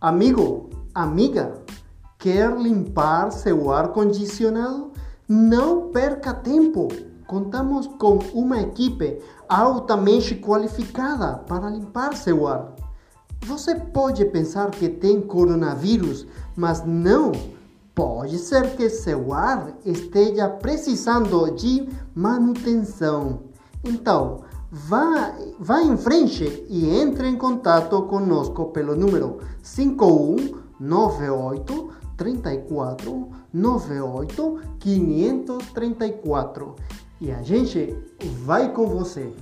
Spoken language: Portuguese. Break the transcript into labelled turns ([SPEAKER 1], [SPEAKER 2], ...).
[SPEAKER 1] Amigo, amiga, quer limpar seu ar-condicionado? Não perca tempo! Contamos com uma equipe altamente qualificada para limpar seu ar. Você pode pensar que tem coronavírus, mas não. Pode ser que seu ar esteja precisando de manutenção. Então, vá, vá em frente e entre em contato conosco pelo número 5198 34 98 534 e a gente vai com você.